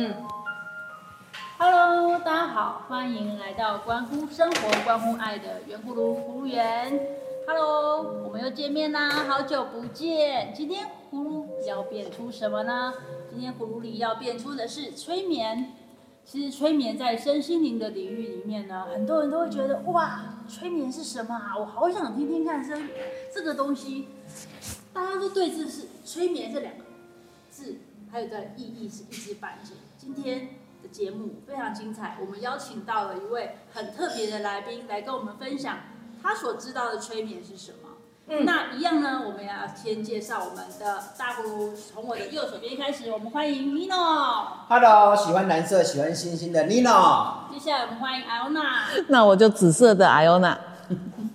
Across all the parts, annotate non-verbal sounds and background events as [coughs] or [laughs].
嗯，Hello，大家好，欢迎来到关乎生活、关乎爱的圆葫芦葫芦园。Hello，我们又见面啦，好久不见。今天葫芦要变出什么呢？今天葫芦里要变出的是催眠。其实催眠在身心灵的领域里面呢，很多人都会觉得哇，催眠是什么啊？我好想听听看这这个东西。大家都对这是催眠这两个字，还有的意义是一知半解。今天的节目非常精彩，我们邀请到了一位很特别的来宾来跟我们分享他所知道的催眠是什么。嗯，那一样呢，我们要先介绍我们的大葫芦，从我的右手边开始，我们欢迎 Nino。Hello，喜欢蓝色、喜欢星星的 Nino。接下来我们欢迎 Iona。那我就紫色的 Iona。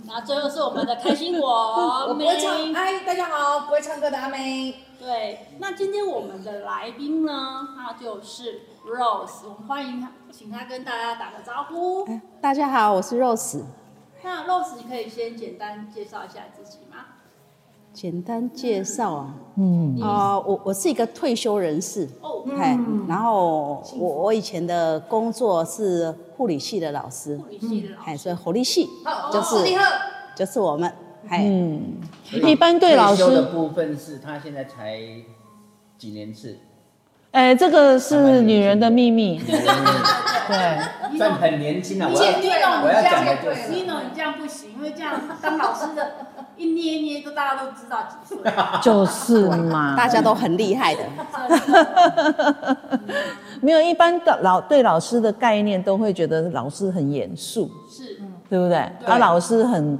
然后最后是我们的开心果，[laughs] 我不会唱。嗨，大家好，不会唱歌的阿妹。对，那今天我们的来宾呢，他就是 Rose，我们欢迎他，请他跟大家打个招呼。大家好，我是 Rose。那 Rose，你可以先简单介绍一下自己吗？简单介绍啊，嗯。啊、呃，我我是一个退休人士。哦，嗯，然后我我以前的工作是护理系的老师，护理系的老师，所以护理系就是、哦、就是我们，嗯，一般对老师的部分是他现在才几年次。哎，这个是女人的秘密。对，算很年轻了。我我要讲的就是，Nino，你这样不行，因为这样当老师的，一捏捏都大家都知道几岁。[laughs] 就是嘛，大家都很厉害的。[laughs] 没有，一般的老对老师的概念都会觉得老师很严肃，是，对不对？而老师很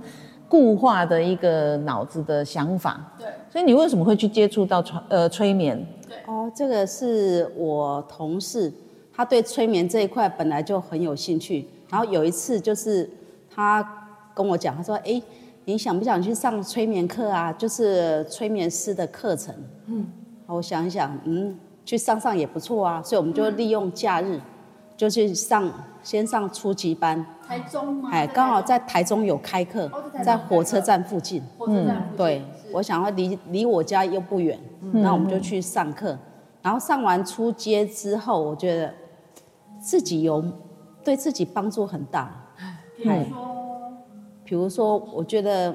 固化的一个脑子的想法。对。所以你为什么会去接触到催呃催眠？对哦，这个是我同事，他对催眠这一块本来就很有兴趣。然后有一次就是他跟我讲，他说：“哎，你想不想去上催眠课啊？就是催眠师的课程。”嗯，我想一想，嗯，去上上也不错啊。所以我们就利用假日就去上，先上初级班。台中吗？哎，刚好在台中有开课，在火车站附近。火车站附近。对，我想要离离我家又不远。那我们就去上课，然后上完初阶之后，我觉得自己有对自己帮助很大。比如说，比如说，我觉得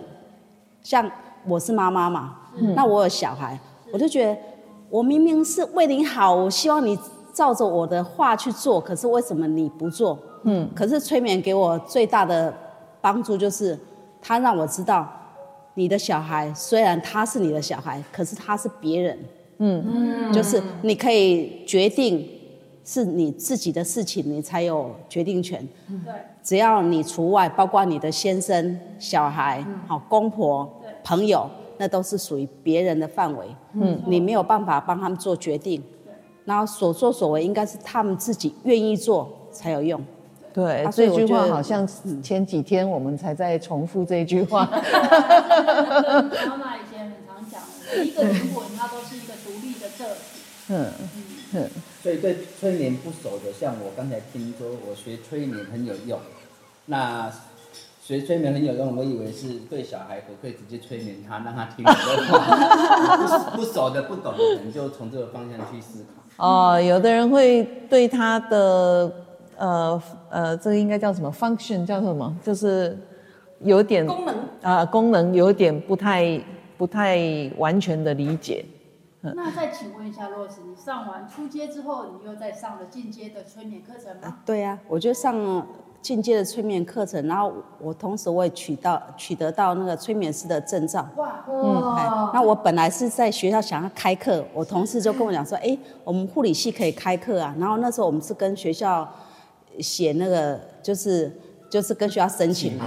像我是妈妈嘛，那我有小孩，我就觉得我明明是为你好，我希望你照着我的话去做，可是为什么你不做？嗯，可是催眠给我最大的帮助就是，他让我知道。你的小孩虽然他是你的小孩，可是他是别人，嗯，就是你可以决定是你自己的事情，你才有决定权。对，只要你除外，包括你的先生、小孩、好公婆、朋友，那都是属于别人的范围。嗯，你没有办法帮他们做决定。对，然后所作所为应该是他们自己愿意做才有用。对，这句话好像前几天我们才在重复这句话。妈妈以前很常讲，每一个灵魂它都是一个独立的个体。嗯嗯。所以对催眠不熟的，像我刚才听说我学催眠很有用，那学催眠很有用，我以为是对小孩，我可以直接催眠他，让他听我的话。不熟的、不懂的，可能就从这个方向去思考。哦，有的人会对他的。呃呃，这个应该叫什么 function？叫什么？就是有点功能啊、呃，功能有点不太不太完全的理解。那再请问一下，Rose，你上完初阶之后，你又在上了进阶的催眠课程吗？啊对呀、啊，我就上进阶的催眠课程，然后我同时我也取到取得到那个催眠师的证照。哇，嗯，哎，那我本来是在学校想要开课，我同事就跟我讲说，哎，我们护理系可以开课啊。然后那时候我们是跟学校。写那个就是就是跟学校申请嘛，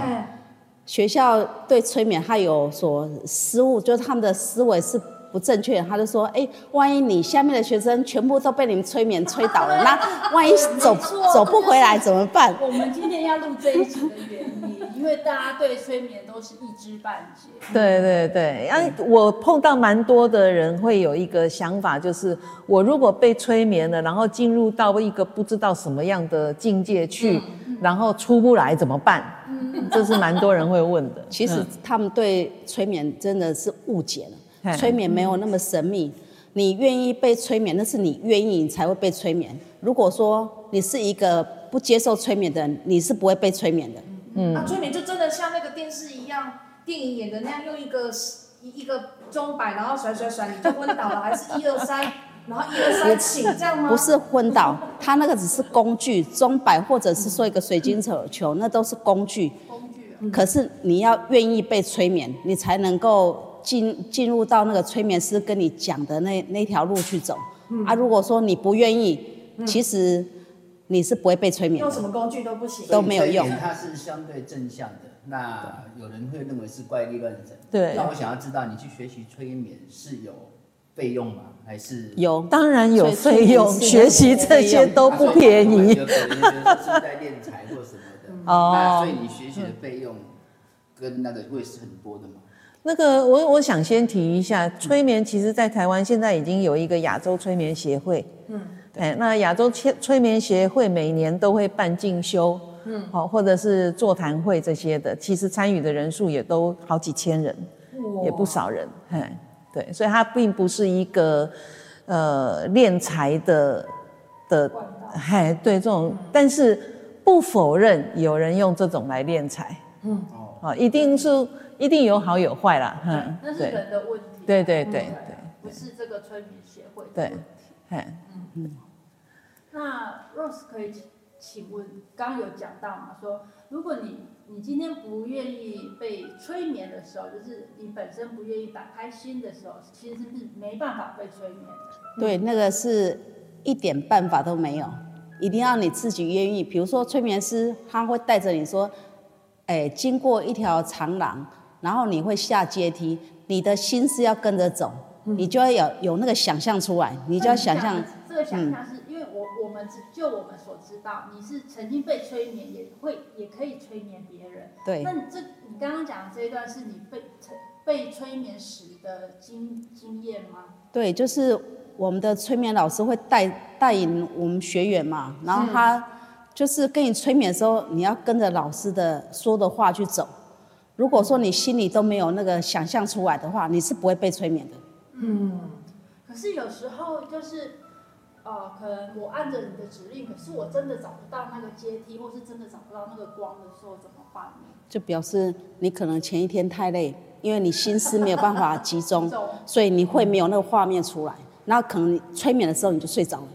学校对催眠他有所失误，就是他们的思维是不正确，他就说，哎，万一你下面的学生全部都被你们催眠催倒了，那 [laughs] 万一走走不回来怎么办？我们今天要录这一集的原因，因为大家对催眠都是一知半解。对对对，然后我碰到蛮多的人会有一个想法，就是我如果被催眠了，然后进入到一个不知道什么样的境界去，嗯、然后出不来怎么办？嗯、这是蛮多人会问的。[laughs] 其实他们对催眠真的是误解了，催眠没有那么神秘。你愿意被催眠，那是你愿意你才会被催眠。如果说你是一个不接受催眠的人，你是不会被催眠的。嗯，啊，催眠就真的像那个电视一样，电影演的那样，用一个一一个钟摆，然后甩甩甩，你就昏倒了，还是一二三，[laughs] 然后一二三起，这样吗？不是昏倒，它那个只是工具，钟摆或者是说一个水晶球，那都是工具。工具。可是你要愿意被催眠，你才能够进进入到那个催眠师跟你讲的那那条路去走。嗯、啊，如果说你不愿意，其实。你是不会被催眠，用什么工具都不行，都没有用。它是相对正向的，那有人会认为是怪力乱神。对。那我想要知道，你去学习催眠是有费用吗？还是有？当然有费用，学习这些都不便宜。有可能是在练财或什么的。哦。那所以你学习的费用跟那个会是很多的吗？那个我我想先提一下，催眠其实在台湾现在已经有一个亚洲催眠协会。嗯。哎，那亚洲催催眠协会每年都会办进修，嗯，好，或者是座谈会这些的，其实参与的人数也都好几千人，也不少人，哎，对，所以它并不是一个呃敛财的的，哎，对这种，但是不否认有人用这种来敛财，嗯，哦，一定是一定有好有坏啦，嗯，那是人的问题，对对对对，不是这个催眠协会，对，哎。嗯，那 Rose 可以请问，刚刚有讲到嘛？说如果你你今天不愿意被催眠的时候，就是你本身不愿意打开心的时候，其实是没办法被催眠的。对，那个是一点办法都没有，一定要你自己愿意。比如说催眠师他会带着你说，哎，经过一条长廊，然后你会下阶梯，你的心是要跟着走，嗯、你就要有有那个想象出来，你就要想象。这个想象是因为我我们只就我们所知道，你是曾经被催眠，也会也可以催眠别人。对。那你这你刚刚讲的这一段是你被被催眠时的经经验吗？对，就是我们的催眠老师会带带领我们学员嘛，然后他就是跟你催眠的时候，你要跟着老师的说的话去走。如果说你心里都没有那个想象出来的话，你是不会被催眠的。嗯。可是有时候就是。哦，可能我按着你的指令，可是我真的找不到那个阶梯，或是真的找不到那个光的时候，怎么办呢？就表示你可能前一天太累，因为你心思没有办法集中，[laughs] 所以你会没有那个画面出来。那可能你催眠的时候你就睡着了，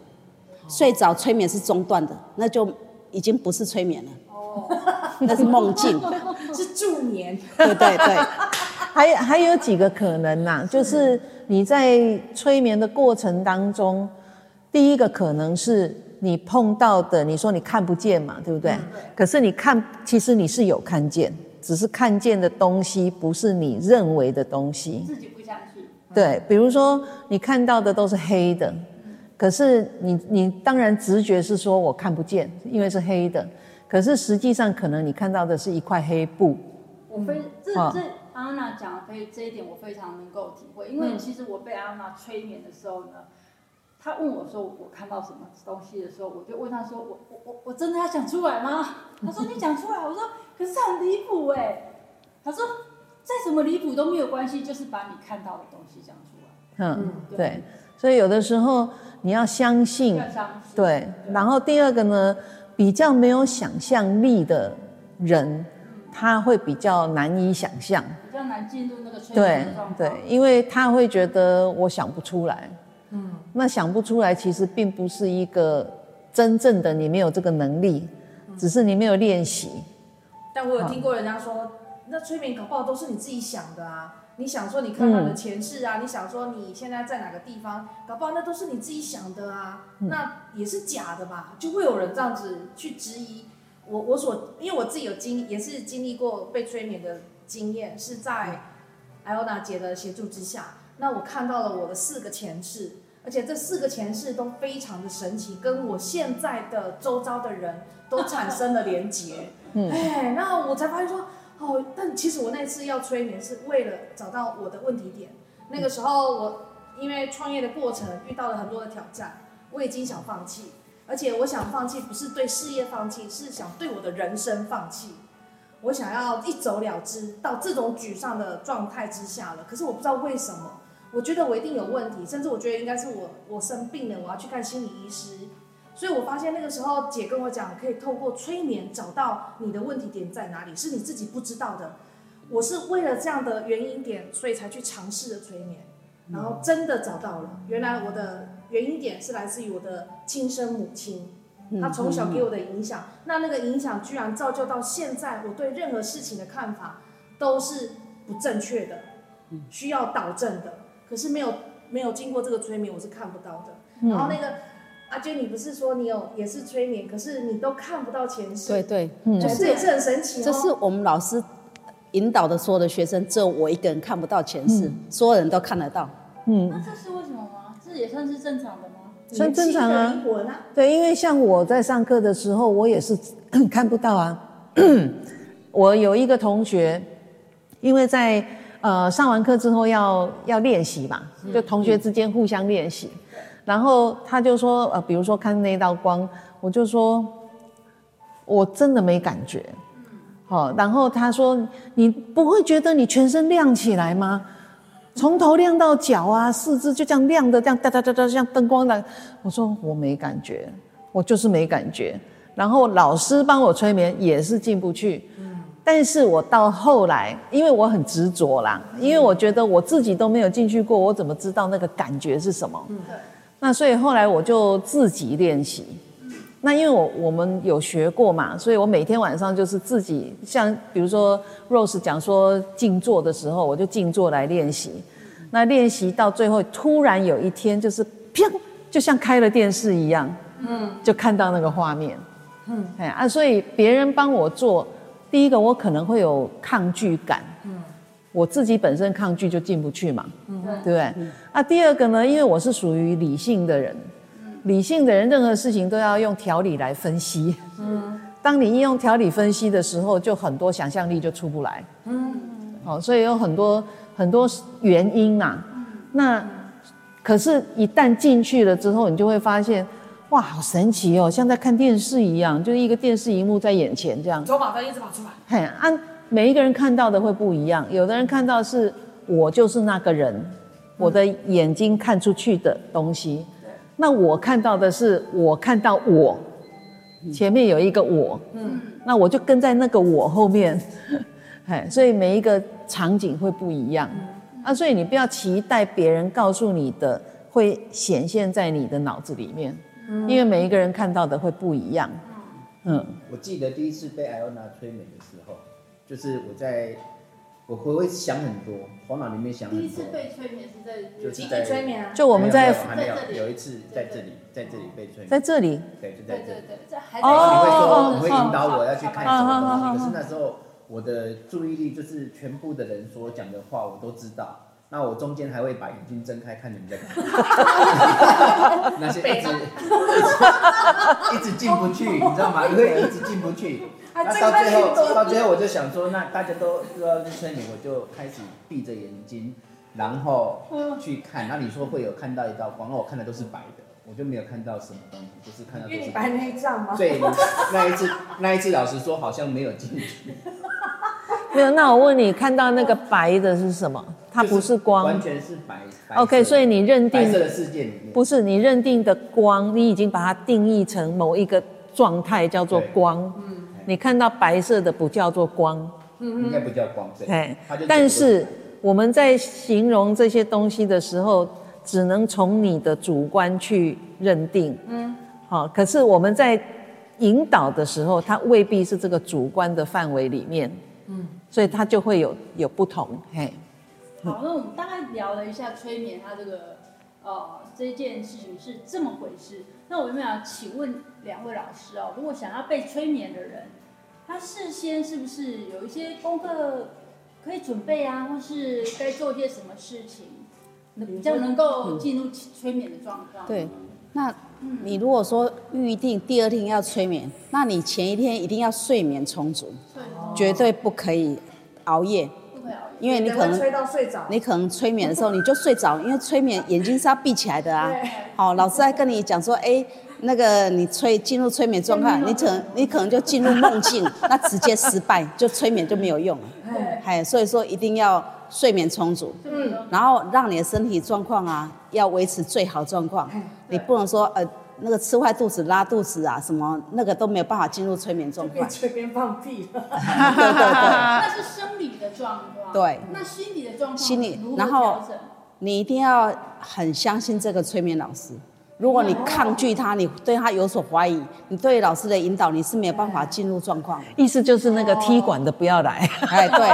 睡着催眠是中断的，那就已经不是催眠了，哦，[laughs] 那是梦境，[laughs] [laughs] 是助眠。对对对，[laughs] 还还有几个可能呐、啊，就是你在催眠的过程当中。第一个可能是你碰到的，你说你看不见嘛，对不对？嗯、对。可是你看，其实你是有看见，只是看见的东西不是你认为的东西。自己不相信。对，比如说你看到的都是黑的，嗯、可是你你当然直觉是说我看不见，因为是黑的。可是实际上可能你看到的是一块黑布。我非这这安娜讲的非这一点我非常能够体会，因为其实我被安娜催眠的时候呢。他问我说：“我看到什么东西的时候，我就问他说：‘我我我我真的要讲出来吗？’ [laughs] 他说：‘你讲出来。’我说：‘可是很离谱哎。’他说：‘再怎么离谱都没有关系，就是把你看到的东西讲出来。’嗯，对，对。所以有的时候你要相信。对，然后第二个呢，比较没有想象力的人，他会比较难以想象，比较难进入那个催眠的状态。对，对，因为他会觉得我想不出来。嗯，那想不出来，其实并不是一个真正的你没有这个能力，嗯、只是你没有练习。但我有听过人家说，好那催眠搞不好都是你自己想的啊！你想说你看到的前世啊，嗯、你想说你现在在哪个地方，搞不好那都是你自己想的啊，嗯、那也是假的吧？就会有人这样子去质疑我，我所因为我自己有经也是经历过被催眠的经验，是在艾欧娜姐的协助之下。那我看到了我的四个前世，而且这四个前世都非常的神奇，跟我现在的周遭的人都产生了连结。嗯，哎，那我才发现说，哦，但其实我那次要催眠是为了找到我的问题点。那个时候我因为创业的过程遇到了很多的挑战，我已经想放弃，而且我想放弃不是对事业放弃，是想对我的人生放弃。我想要一走了之，到这种沮丧的状态之下了。可是我不知道为什么。我觉得我一定有问题，甚至我觉得应该是我我生病了，我要去看心理医师。所以我发现那个时候姐跟我讲，可以透过催眠找到你的问题点在哪里，是你自己不知道的。我是为了这样的原因点，所以才去尝试的催眠，然后真的找到了，原来我的原因点是来自于我的亲生母亲，她从小给我的影响，那那个影响居然造就到现在，我对任何事情的看法都是不正确的，需要导正的。可是没有没有经过这个催眠，我是看不到的。然后那个。阿娟，你不是说你有也是催眠，可是你都看不到前世。对对，嗯，就是也是很神奇哦。这是我们老师引导的所有的学生，只有我一个人看不到前世，嗯、所有人都看得到。嗯，那这是为什么吗？这也算是正常的吗？算正常啊。对，因为像我在上课的时候，我也是 [coughs] 看不到啊。[coughs] 我有一个同学，因为在呃上完课之后要要练习嘛，就同学之间互相练习。然后他就说，呃，比如说看那道光，我就说，我真的没感觉，好，然后他说，你不会觉得你全身亮起来吗？从头亮到脚啊，四肢就这样亮的，这样哒哒哒哒，像灯光的。我说我没感觉，我就是没感觉。然后老师帮我催眠也是进不去，但是我到后来，因为我很执着啦，因为我觉得我自己都没有进去过，我怎么知道那个感觉是什么？那所以后来我就自己练习，那因为我我们有学过嘛，所以我每天晚上就是自己，像比如说 Rose 讲说静坐的时候，我就静坐来练习。那练习到最后，突然有一天就是砰，就像开了电视一样，嗯，就看到那个画面，嗯，哎啊，所以别人帮我做，第一个我可能会有抗拒感。我自己本身抗拒就进不去嘛，嗯、对不对？嗯、啊，第二个呢，因为我是属于理性的人，嗯、理性的人任何事情都要用条理来分析。嗯，当你应用条理分析的时候，就很多想象力就出不来。嗯，好，所以有很多很多原因啊。嗯、那可是，一旦进去了之后，你就会发现，哇，好神奇哦，像在看电视一样，就是一个电视荧幕在眼前这样。走马灯一直跑出来。嘿。每一个人看到的会不一样，有的人看到是我就是那个人，我的眼睛看出去的东西。那我看到的是我看到我，前面有一个我，嗯，那我就跟在那个我后面，[laughs] 哎，所以每一个场景会不一样。啊，所以你不要期待别人告诉你的会显现在你的脑子里面，因为每一个人看到的会不一样。嗯，我记得第一次被艾欧娜催眠的时候。就是我在，我会会想很多，头脑里面想很多。第一次被催眠是在，就是在催眠啊。就我们在还没有有一次在这里，在这里被催眠。在这里。对，就在这里。对对对。哦。你会说，你会引导我要去看什么东西？可是那时候我的注意力就是全部的人所讲的话我都知道，那我中间还会把眼睛睁开看你们在干嘛。[laughs] 那些一直 [laughs] 一直进不去，你知道吗？[laughs] 因为一直进不去。那到最后，到最后我就想说，那大家都都要去催眠，我就开始闭着眼睛，然后去看。那你说会有看到一道光，那我看的都是白的，我就没有看到什么东西，就是看到都是白。白内障吗？对，那一次，那一次老实说好像没有进去。没有，那我问你，看到那个白的是什么？它不是光，完全是白。OK，所以你认定白色的世界里面，不是你认定的光，你已经把它定义成某一个状态，叫做光。你看到白色的不叫做光，嗯，应该不叫光，对。但是我们在形容这些东西的时候，只能从你的主观去认定，嗯，好。可是我们在引导的时候，它未必是这个主观的范围里面，嗯，所以它就会有有不同，嘿。好，那我们大概聊了一下催眠，它这个呃这件事情是这么回事。那我有没有请问两位老师哦，如果想要被催眠的人，他事先是不是有一些功课可以准备啊，或是该做些什么事情，比较能够进入催眠的状况？对，那你如果说预定第二天要催眠，那你前一天一定要睡眠充足，绝对不可以熬夜，因为你可能催到睡着，你可能催眠的时候你就睡着，因为催眠眼睛是要闭起来的啊。好，老师在跟你讲说，哎。那个你催进入催眠状态，[laughs] 你可能你可能就进入梦境，那直接失败，就催眠就没有用。了。哎，所以说一定要睡眠充足，嗯，然后让你的身体状况啊要维持最好状况，你不能说呃那个吃坏肚子、拉肚子啊什么那个都没有办法进入催眠状态可以况。随便放屁了。对对对，那是生理的状况。对那心理的状况，心理如何然后？你一定要很相信这个催眠老师。如果你抗拒他，你对他有所怀疑，你对老师的引导你是没有办法进入状况的。意思就是那个踢馆的不要来。哎，对，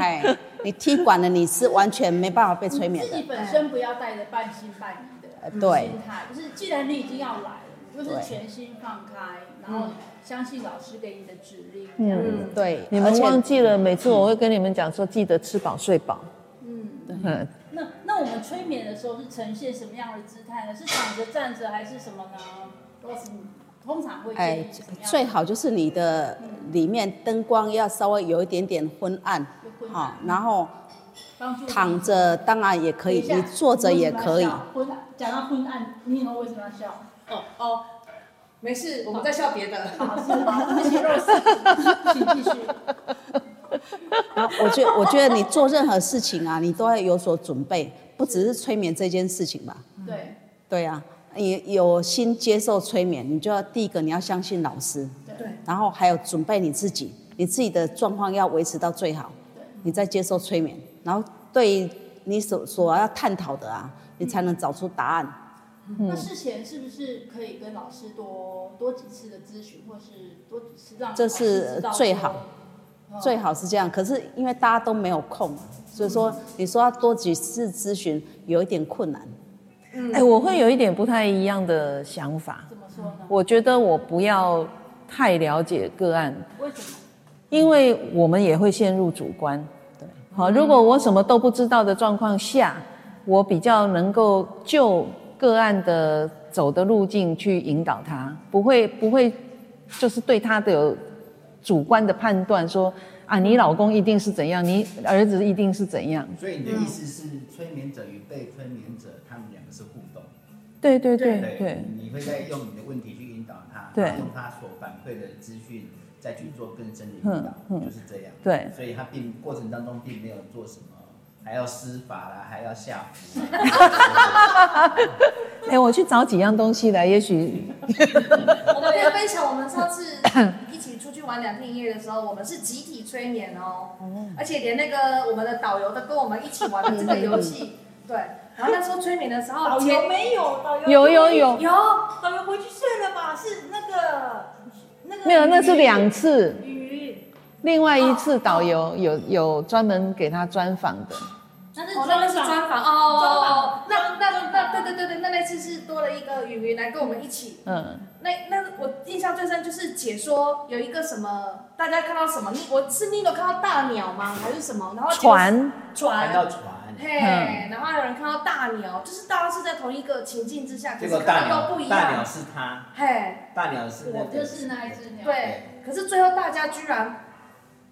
哎，你踢馆的，你是完全没办法被催眠的自己。本身不要带着半信半疑的呃对心态，就是既然你已经要来了，就是全心放开，然后相信老师给你的指令。嗯嗯，对，你们忘记了，每次我会跟你们讲说，记得吃饱睡饱。嗯，嗯，那那我们催眠的时候是呈现什么样的姿态呢？是躺着、站着还是什么呢？都是通常会建哎？最好就是你的里面灯光要稍微有一点点昏暗，好，然后躺着当然也可以，你坐着也可以昏，讲到昏暗，你以后为什么要笑？哦哦，没事，我们在笑别的。好，是好，对不起，Rose，请继续。然后我觉我觉得你做任何事情啊，你都要有所准备，不只是催眠这件事情吧？对对啊，你有心接受催眠，你就要第一个你要相信老师，对，然后还有准备你自己，你自己的状况要维持到最好，你再接受催眠，然后对你所所要探讨的啊，你才能找出答案。那事前是不是可以跟老师多多几次的咨询，或是多几次让这老师是最好哦最好是这样，可是因为大家都没有空，所以说你说要多几次咨询有一点困难。哎，我会有一点不太一样的想法。怎么说呢？我觉得我不要太了解个案，为什么？因为我们也会陷入主观。对，好，如果我什么都不知道的状况下，我比较能够就个案的走的路径去引导他，不会不会就是对他的有主观的判断说啊，你老公一定是怎样，你儿子一定是怎样。所以你的意思是，催眠者与被催眠者，他们两个是互动。对对对对，你会在用你的问题去引导他，对用他所反馈的资讯再去做更深的引导，嗯嗯就是这样。对所以他并过程当中并没有做什么，还要施法啦，还要下符。[laughs] 哎，我去找几样东西来，也许 [laughs] 我们可以分享我们上次一起出去玩两天一夜的时候，我们是集体催眠哦，而且连那个我们的导游都跟我们一起玩了这个游戏。[laughs] 对，然后那时候催眠的时候，导游没有，导游有有有有导游回去睡了吧？是那个那个没有，那是两次。鱼，另外一次导游有有专门给他专访的，那是哦，那那是专访哦专访哦，那那那对对对对，那那次是多了一个雨云来跟我们一起。嗯，那那我印象最深就是解说有一个什么，大家看到什么？你我是你有看到大鸟吗？还是什么？然后船，船看到船，嘿，嗯。然后还有人看到大鸟，就是大家是在同一个情境之下，可结是看大鸟，到都不一样。大鸟是他，嘿，大鸟是那个我就是那一只鸟。对，可是最后大家居然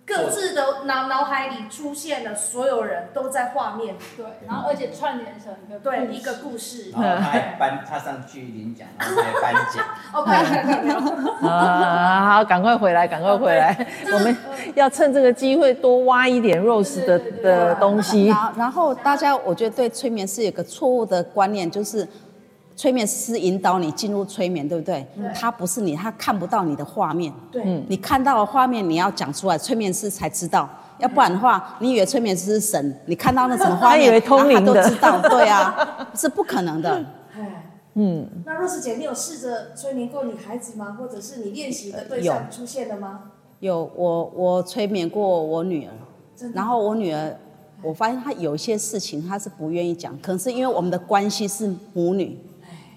各自的脑脑海里出现了，所有人都在画面，对，然后而且串联成一个对，故事一个故事。然后他还颁，他上去领奖，然后还颁奖。[laughs] 哦，快快快快！啊，好，赶快回来，赶快回来，我们要趁这个机会多挖一点 Rose 的的东西然。后，然后大家我觉得对催眠师有个错误的观念，就是催眠师引导你进入催眠，对不对？他不是你，他看不到你的画面。对，你看到的画面，你要讲出来，催眠师才知道。要不然的话，你以为催眠师是神，你看到那什么画面，[laughs] 他以为通灵的都知道，对啊，[laughs] 是不可能的。哎，嗯，那若是姐，你有试着催眠过你孩子吗？或者是你练习的对象出现了吗？有我我催眠过我女儿，真的然后我女儿，我发现她有一些事情她是不愿意讲，可能是因为我们的关系是母女，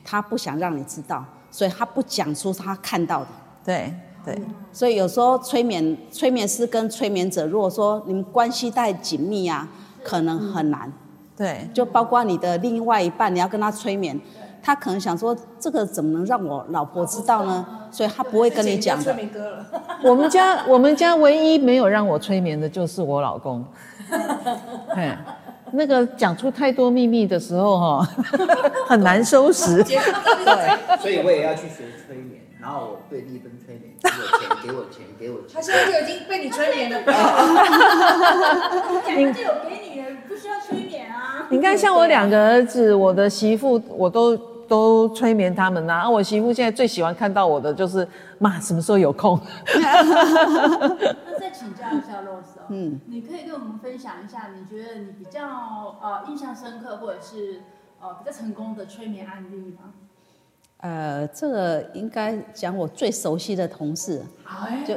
她不想让你知道，所以他不讲出他看到的。对对，所以有时候催眠催眠师跟催眠者，如果说你们关系太紧密啊，可能很难。对，就包括你的另外一半，你要跟他催眠，他可能想说这个怎么能让我老婆知道呢？所以他不会跟你讲的。[laughs] 我们家我们家唯一没有让我催眠的就是我老公，[laughs] 哎，那个讲出太多秘密的时候哈，[laughs] 很难收拾。[laughs] 对，所以我也要去学催眠，然后我对立分催眠，给我钱，给我钱，给我钱。他现在就已经被你催眠了。[laughs] 两个就有给你的，不需要催眠啊。你看，像我两个儿子，我的媳妇，我都都催眠他们呐、啊。我媳妇现在最喜欢看到我的就是，妈什么时候有空？那再请教一下 Rose 哦，嗯，你可以跟我们分享一下，你觉得你比较呃印象深刻，或者是呃比较成功的催眠案例吗？呃，这个应该讲我最熟悉的同事，就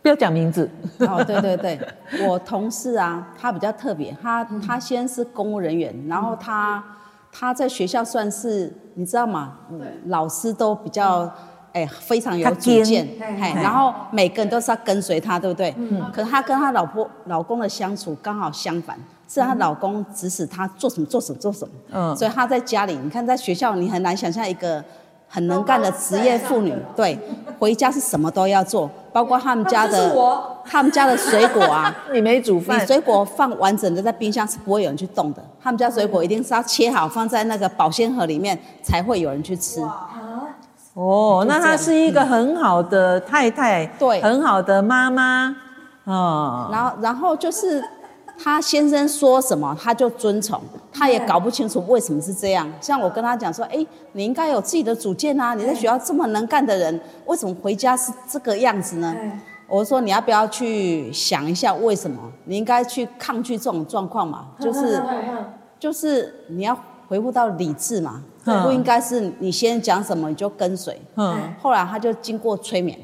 不要讲名字。哦，对对对，我同事啊，他比较特别，他他先是公务人员，然后他他在学校算是你知道吗？老师都比较哎非常有主见，哎，然后每个人都是要跟随他，对不对？嗯。可是他跟他老婆老公的相处刚好相反，是他老公指使他做什么做什么做什么，嗯，所以他在家里，你看在学校你很难想象一个。很能干的职业妇女，对，回家是什么都要做，包括他们家的，他们家的水果啊，[laughs] 你没煮饭，你水果放完整的在冰箱是不会有人去动的，他们家水果一定是要切好放在那个保鲜盒里面才会有人去吃。哦，那她是一个很好的太太，对，很好的妈妈，哦，然后然后就是。他先生说什么，他就遵从，他也搞不清楚为什么是这样。像我跟他讲说，哎，你应该有自己的主见啊！你在学校这么能干的人，为什么回家是这个样子呢？我说你要不要去想一下为什么？你应该去抗拒这种状况嘛，[laughs] 就是就是你要回复到理智嘛，不应该是你先讲什么你就跟随。嗯，后来他就经过催眠，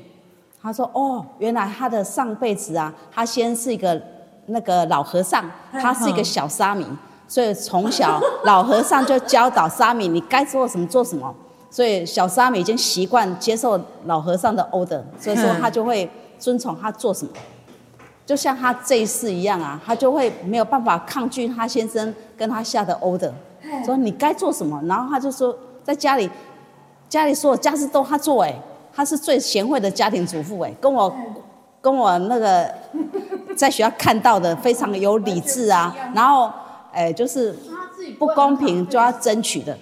他说哦，原来他的上辈子啊，他先是一个。那个老和尚，他是一个小沙弥，所以从小 [laughs] 老和尚就教导沙弥，你该做什么做什么。所以小沙弥已经习惯接受老和尚的 order，所以说他就会遵从他做什么。就像他这一世一样啊，他就会没有办法抗拒他先生跟他下的 order，说你该做什么。然后他就说，在家里，家里所有家事都他做，哎，他是最贤惠的家庭主妇，哎，跟我。跟我那个在学校看到的非常有理智啊，然后哎，就是不公平就要争取的，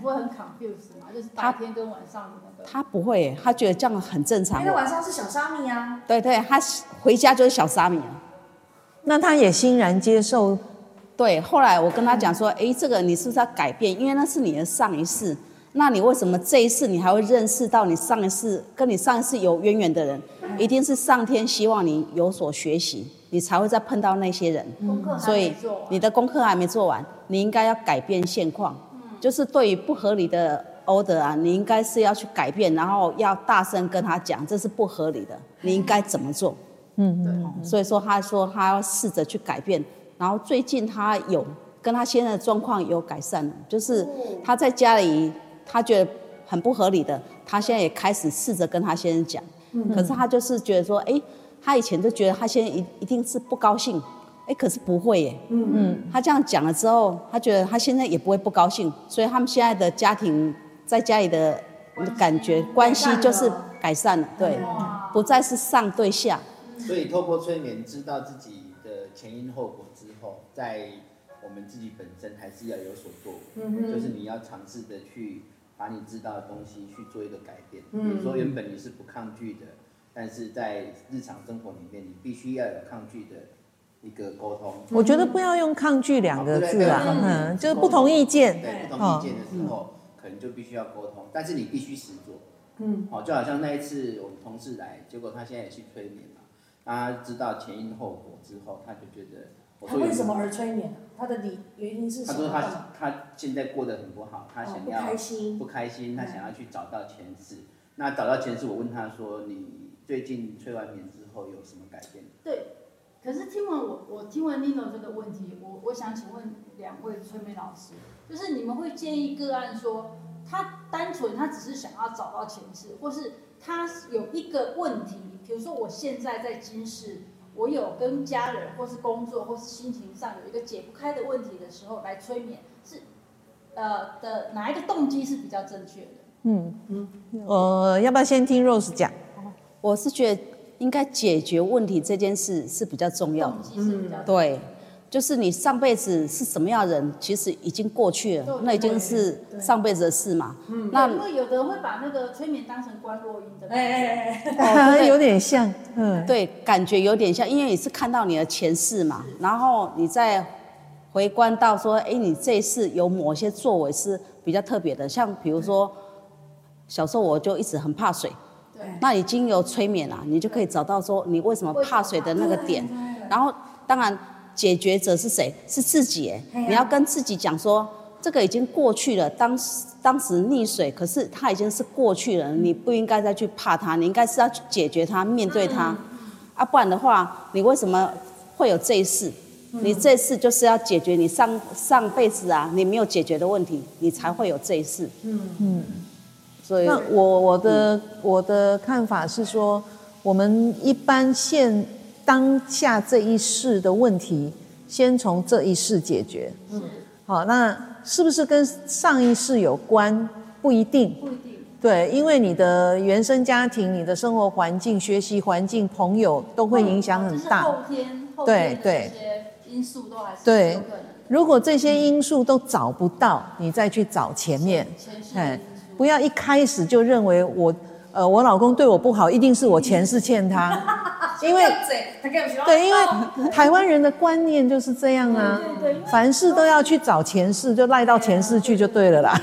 不会很 confused 吗？就是白天跟晚上的那个。他不会，他觉得这样很正常。因为晚上是小沙弥啊。对对，他回家就是小沙弥。那他也欣然接受。对，后来我跟他讲说，哎，这个你是不是要改变？因为那是你的上一世。那你为什么这一次你还会认识到你上一次跟你上一次有渊源的人？一定是上天希望你有所学习，你才会再碰到那些人。所以你的功课还没做完，你应该要改变现况。就是对于不合理的 order 啊，你应该是要去改变，然后要大声跟他讲，这是不合理的，你应该怎么做？嗯嗯。所以说，他说他要试着去改变，然后最近他有跟他现在的状况有改善了，就是他在家里。他觉得很不合理的，他现在也开始试着跟他先生讲，嗯、可是他就是觉得说，哎，他以前就觉得他现在一一定是不高兴，哎，可是不会耶，嗯。嗯，他这样讲了之后，他觉得他现在也不会不高兴，所以他们现在的家庭在家里的感觉关系就是改善了，对，不再是上对下。所以透过催眠知道自己的前因后果之后，在我们自己本身还是要有所作为，就是你要尝试的去。把你知道的东西去做一个改变，比如说原本你是不抗拒的，但是在日常生活里面，你必须要有抗拒的一个沟通。我觉得不要用抗拒两个字啊，嗯，就是不同意见。对，不同意见的时候，可能就必须要沟通，但是你必须实做。嗯，好，就好像那一次我们同事来，结果他现在也去催眠嘛，他知道前因后果之后，他就觉得。他为什么而催眠？他的理原因是什么？他说他他现在过得很不好，他想要不开心，不开心，他想要去找到前世。那找到前世，我问他说：“你最近催完眠之后有什么改变？”对，可是听完我我听完 Nino 这个问题，我我想请问两位催眠老师，就是你们会建议个案说，他单纯他只是想要找到前世，或是他有一个问题，比如说我现在在今世。我有跟家人，或是工作，或是心情上有一个解不开的问题的时候来催眠，是呃的哪一个动机是比较正确的？嗯嗯，呃，要不要先听 Rose 讲？我是觉得应该解决问题这件事是比较重要的。动机是比较重要的。对，就是你上辈子是什么样的人，其实已经过去了，那已经是上辈子的事嘛。嗯。那因为有的人会把那个催眠当成观落音的，哎哎哎，对有点像，嗯，对，感觉有点像，因为你是看到你的前世嘛，然后你再回观到说，哎，你这一世有某些作为是比较特别的，像比如说小时候我就一直很怕水，对，那已经有催眠了，你就可以找到说你为什么怕水的那个点，然后当然解决者是谁？是自己哎，你要跟自己讲说，这个已经过去了，当时当时溺水，可是它已经是过去了，你不应该再去怕它，你应该是要去解决它，面对它，啊，不然的话，你为什么会有这一世？你这一世就是要解决你上上辈子啊，你没有解决的问题，你才会有这一世。嗯嗯，所以那我我的我的看法是说，我们一般现当下这一世的问题，先从这一世解决。嗯，好，那是不是跟上一世有关？不一定。不一定。对，因为你的原生家庭、你的生活环境、学习环境、朋友都会影响很大。嗯、后天，后天对对。因素都还是对，如果这些因素都找不到，你再去找前面，哎，不要一开始就认为我，呃，我老公对我不好，一定是我前世欠他，[laughs] 因为，对，因为 [laughs] 台湾人的观念就是这样啊，凡事都要去找前世，就赖到前世去就对了啦。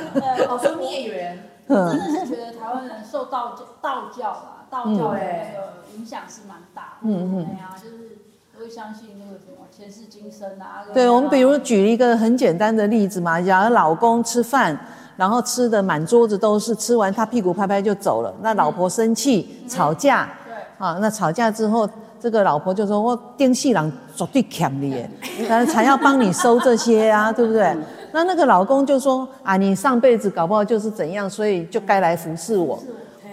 好说孽缘，[laughs] 真的是觉得台湾人受道教道教吧，道教的那个影响是蛮大的，嗯嗯，对啊，就是都会相信那个什么。前世今生啊！对，我们比如举一个很简单的例子嘛，假如老公吃饭，然后吃的满桌子都是，吃完他屁股拍拍就走了，那老婆生气、嗯、吵架，对，啊，那吵架之后，这个老婆就说：“我电视人绝对欠你，才才要帮你收这些啊，[laughs] 对不对？”那那个老公就说：“啊，你上辈子搞不好就是怎样，所以就该来服侍我。”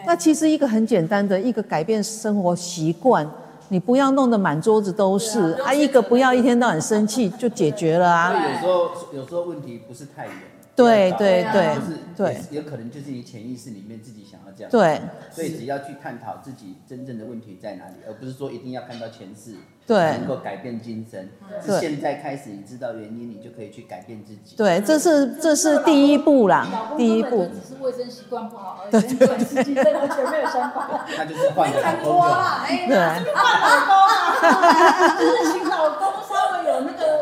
那其实一个很简单的一个改变生活习惯。你不要弄得满桌子都是啊，啊！一个不要一天到晚生气就解决了啊。有时候有时候问题不是太远。对对对，就是对，有可能就是你潜意识里面自己想要这样。对，所以只要去探讨自己真正的问题在哪里，而不是说一定要看到前世，对，能够改变今生。是现在开始你知道原因，你就可以去改变自己。对，这是这是第一步啦，第一步。只是卫生习惯不好而已，跟自己真的全没有想法。那就是换个老公了，对，换老公啊，就是请老公稍微有那个卫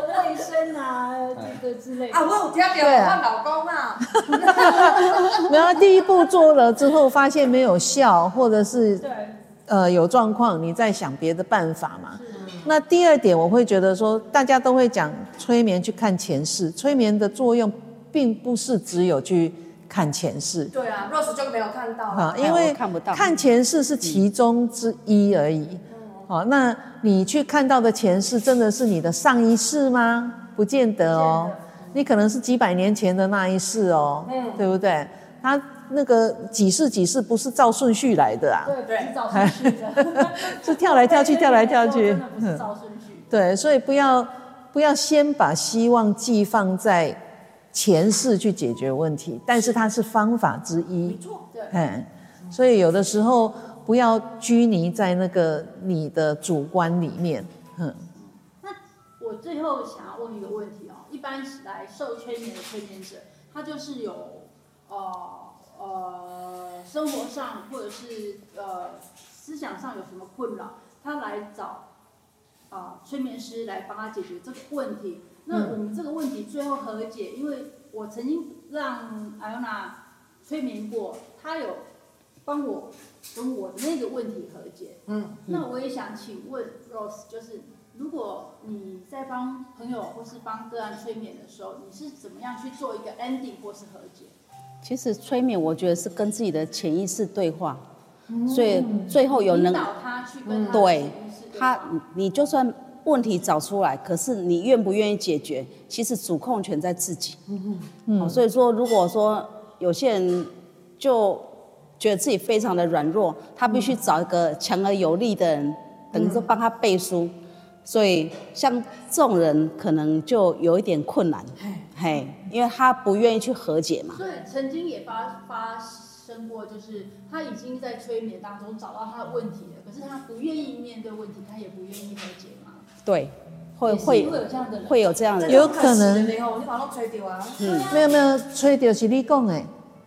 生啊，这个之类的。啊，我有听到换老公啊。[laughs] 然后第一步做了之后，发现没有效，或者是呃有状况，你再想别的办法嘛。那第二点，我会觉得说，大家都会讲催眠去看前世，催眠的作用并不是只有去看前世。对啊，Rose 就没有看到啊，因为看不到，看前世是其中之一而已。好，那你去看到的前世，真的是你的上一世吗？不见得哦。你可能是几百年前的那一世哦，嗯，对不对？他那个几世几世不是照顺序来的啊，对对，是照顺序的，[laughs] 是跳来跳去，跳来跳去，不是照顺序。对，所以不要不要先把希望寄放在前世去解决问题，但是它是方法之一，没错，对，嗯，所以有的时候不要拘泥在那个你的主观里面，嗯。最后想要问一个问题哦。一般来受催眠的催眠者，他就是有呃呃生活上或者是呃思想上有什么困扰，他来找啊、呃、催眠师来帮他解决这个问题。那我们这个问题最后和解，因为我曾经让艾欧娜催眠过，他有帮我跟我的那个问题和解。嗯，那我也想请问 Rose，就是。如果你在帮朋友或是帮个案催眠的时候，你是怎么样去做一个 ending 或是和解？其实催眠我觉得是跟自己的潜意识对话，嗯、所以最后有能引导他去跟他对他，你就算问题找出来，可是你愿不愿意解决，其实主控权在自己。嗯嗯。所以说，如果说有些人就觉得自己非常的软弱，他必须找一个强而有力的人，嗯、等于说帮他背书。所以像这种人可能就有一点困难，嘿，因为他不愿意去和解嘛。所以曾经也发发生过，就是他已经在催眠当中找到他的问题了，可是他不愿意面对问题，他也不愿意和解嘛。对，会会会有这样的有这样的。有可能你把它吹掉啊。没有没有，吹掉是你讲的，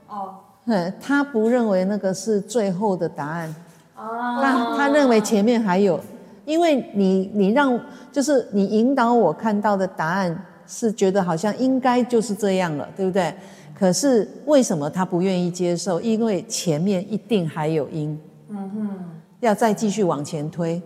哦，嗯，他不认为那个是最后的答案，啊，他他认为前面还有，因为你你让就是你引导我看到的答案是觉得好像应该就是这样了，对不对？可是为什么他不愿意接受？因为前面一定还有因，嗯哼，要再继续往前推，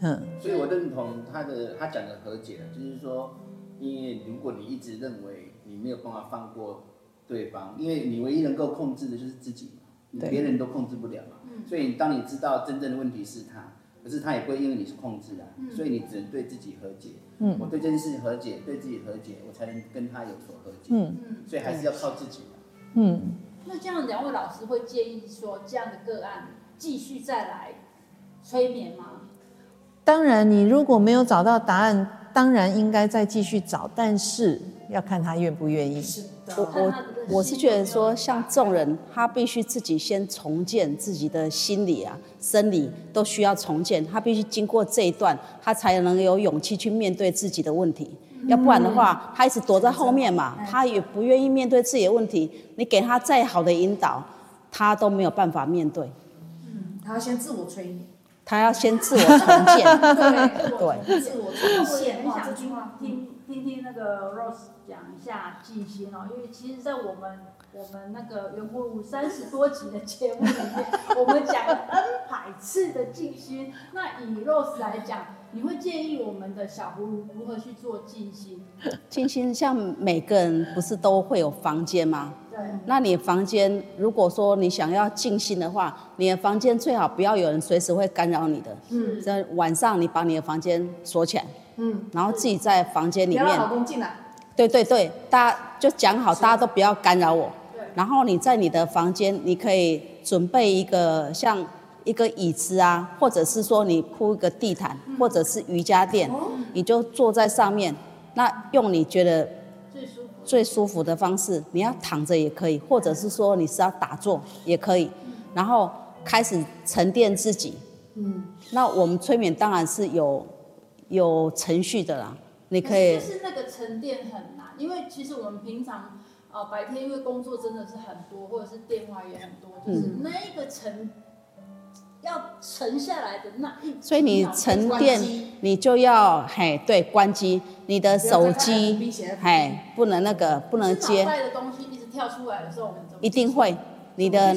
嗯所以我认同他的他讲的和解，就是说，因为如果你一直认为你没有办法放过对方，因为你唯一能够控制的就是自己嘛，别人都控制不了嘛。所以当你知道真正的问题是他，可是他也不会因为你是控制啊，所以你只能对自己和解。嗯我对这件事情和解，对自己和解，我才能跟他有所和解。嗯所以还是要靠自己嘛。嗯，那这样两位老师会建议说，这样的个案继续再来催眠吗？当然你如果没有找到答案，当然应该再继续找，但是要看他愿不愿意。我我我是觉得说，像这种人，他必须自己先重建自己的心理啊、生理都需要重建，他必须经过这一段，他才能有勇气去面对自己的问题。要不然的话，他一直躲在后面嘛，他也不愿意面对自己的问题。你给他再好的引导，他都没有办法面对，嗯他要先自我催眠，他要先自我重建。[laughs] 对对自我其实呈现哇，这句话，听听听那个 Rose 讲一下静心哦，因为其实，在我们我们那个圆葫芦三十多集的节目里面，我们讲了 N 百次的静心。那以 Rose 来讲，你会建议我们的小葫芦如何去做静心？静心像每个人不是都会有房间吗？对，那你房间如果说你想要静心的话，你的房间最好不要有人随时会干扰你的。嗯在晚上你把你的房间锁起来，嗯，然后自己在房间里面。让老面，公进来，对对对，大家就讲好，大家都不要干扰我。对。然后你在你的房间，你可以准备一个像一个椅子啊，或者是说你铺一个地毯，或者是瑜伽垫，你就坐在上面，那用你觉得最舒服。最舒服的方式，你要躺着也可以，或者是说你是要打坐也可以，然后开始沉淀自己。嗯，那我们催眠当然是有有程序的啦，你可以可是就是那个沉淀很难，因为其实我们平常呃白天因为工作真的是很多，或者是电话也很多，就是嗯那一个沉要沉下来的那一，所以你沉淀，你就要嘿对关机，你的手机嘿不能那个不能接。脑接，袋的东西一直跳出来的时候，我们怎么一定会你的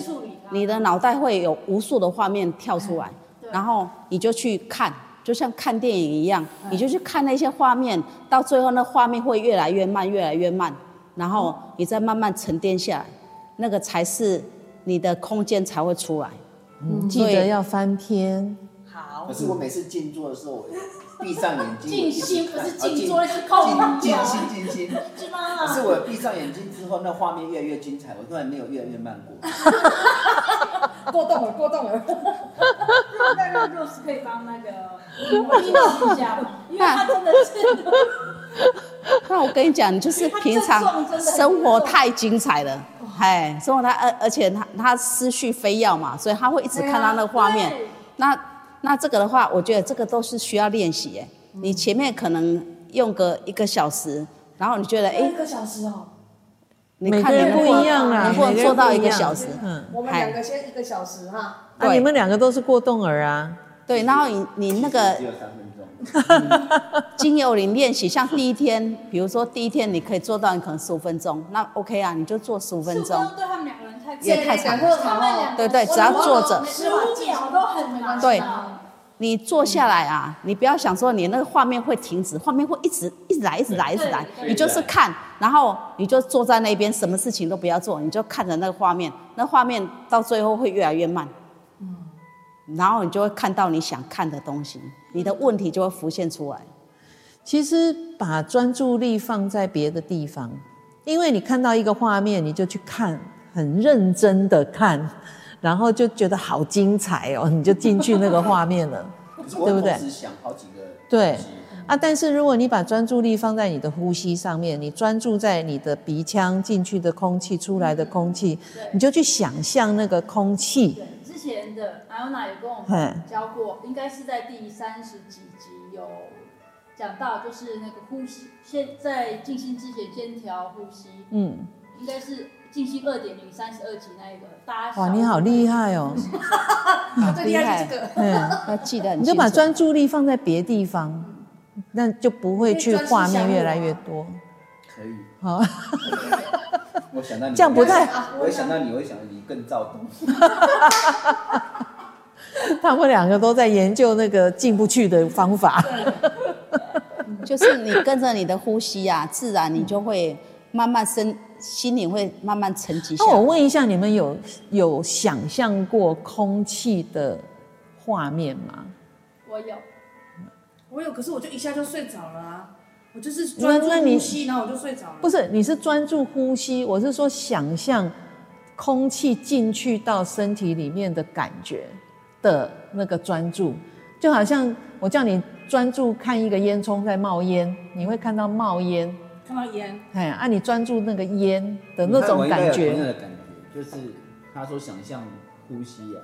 你的脑袋会有无数的画面跳出来，然后你就去看，就像看电影一样，你就去看那些画面，到最后那画面会越来越慢，越来越慢，然后你再慢慢沉淀下来，那个才是你的空间才会出来。嗯记得要翻篇。好可是我每次静坐的时候，我闭上眼睛，静心不是啊静坐是空静静心静心。是吗？可是我闭上眼睛之后，那画面越来越精彩，我突然没有越来越慢过。[laughs] [laughs] 过动了，过动了，那那 Rose 可以帮那个 [laughs] 我们一下吗？因为他真的是。[laughs] 那我跟你讲，你就是平常生活太精彩了，哎，生活他而而且他他思绪非要嘛，所以他会一直看到那个画面。对那那这个的话，我觉得这个都是需要练习哎。你前面可能用个一个小时，然后你觉得哎一，个小时哦，你每个人不看你能不一样啊，能不能做到一个小时？嗯，我们两个先一个小时哈，啊，你们两个都是过动儿啊。对，然后你你那个只有三分钟。经由你练习，像第一天，[laughs] 比如说第一天你可以做到你可能十五分钟，那 OK 啊，你就做十五分钟。对他们两个人太也太长了对对只要坐着十五秒都很难。对你坐下来啊，你不要想说你那个画面会停止，画面会一直一直来，一直来，一直来。你就是看，然后你就坐在那边，什么事情都不要做，你就看着那个画面，那画面到最后会越来越慢。嗯然后你就会看到你想看的东西，你的问题就会浮现出来。其实把专注力放在别的地方，因为你看到一个画面，你就去看，很认真的看，然后就觉得好精彩哦，[laughs] 你就进去那个画面了。对不对？想好几个对。啊，但是如果你把专注力放在你的呼吸上面，你专注在你的鼻腔进去的空气、出来的空气，你就去想象那个空气。对，之前的艾欧娜也跟我嘿。们教过，应该是在第三十几集有讲到就是那个呼吸，先在静心之前先调呼吸，嗯，应该是静心二点零三十二级那一个，大家哇，你好厉害哦，[laughs] 最厉害就是这个。嗯，要记得你就把专注力放在别地方，那就不会去画面越来越多。可以。好，我想到你，这样不太，我一想到你，我会想到你更躁动。[laughs] 他们两个都在研究那个进不去的方法。就是你跟着你的呼吸啊，自然你就会慢慢身心灵会慢慢沉积。那我问一下，你们有有想象过空气的画面吗？我有，我有，可是我就一下就睡着了啊！我就是专注呼吸，然后我就睡着了。不是，你是专注呼吸，我是说想象空气进去到身体里面的感觉的那个专注，就好像我叫你专注看一个烟囱在冒烟，你会看到冒烟，看到烟，哎，啊，你专注那个烟的那种感你看我应该有同的感觉，就是他说想象呼吸啊，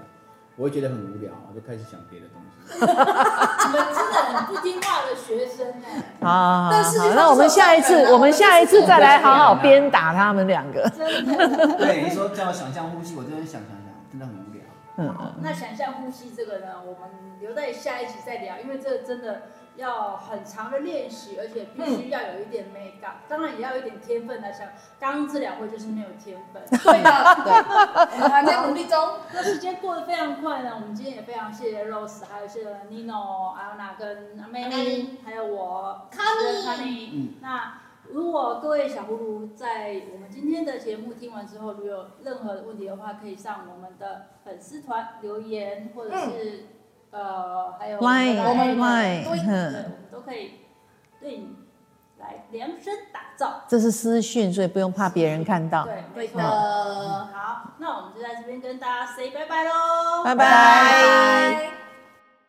我会觉得很无聊，我就开始想别的东西。你们真的很不听话的学生 [laughs] 哎，好那我们下一次，我们下一次再来好好鞭打他们两个。真的。对，你说叫我想象呼吸，我真的想想想，真的很无聊。嗯好，那想象呼吸这个呢，我们留在下一集再聊，因为这个真的要很长的练习，而且必须要有一点美感，当然也要有一点天分来想。刚刚这两位就是没有天分，[laughs] 对的，我们还在努力中。那时间过得非常快呢，我们今天也非常谢谢 Rose，还有谢谢 Nino、阿娜跟阿妹妹，还有我卡尼卡尼。嗯那如果各位小葫芦在我们今天的节目听完之后，如果有任何的问题的话，可以上我们的粉丝团留言，或者是、呃还有我们都可以对你来量身打造。这是私讯，所以不用怕别人看到。对，没错对的。好，那我们就在这边跟大家 say 拜拜喽，拜拜拜。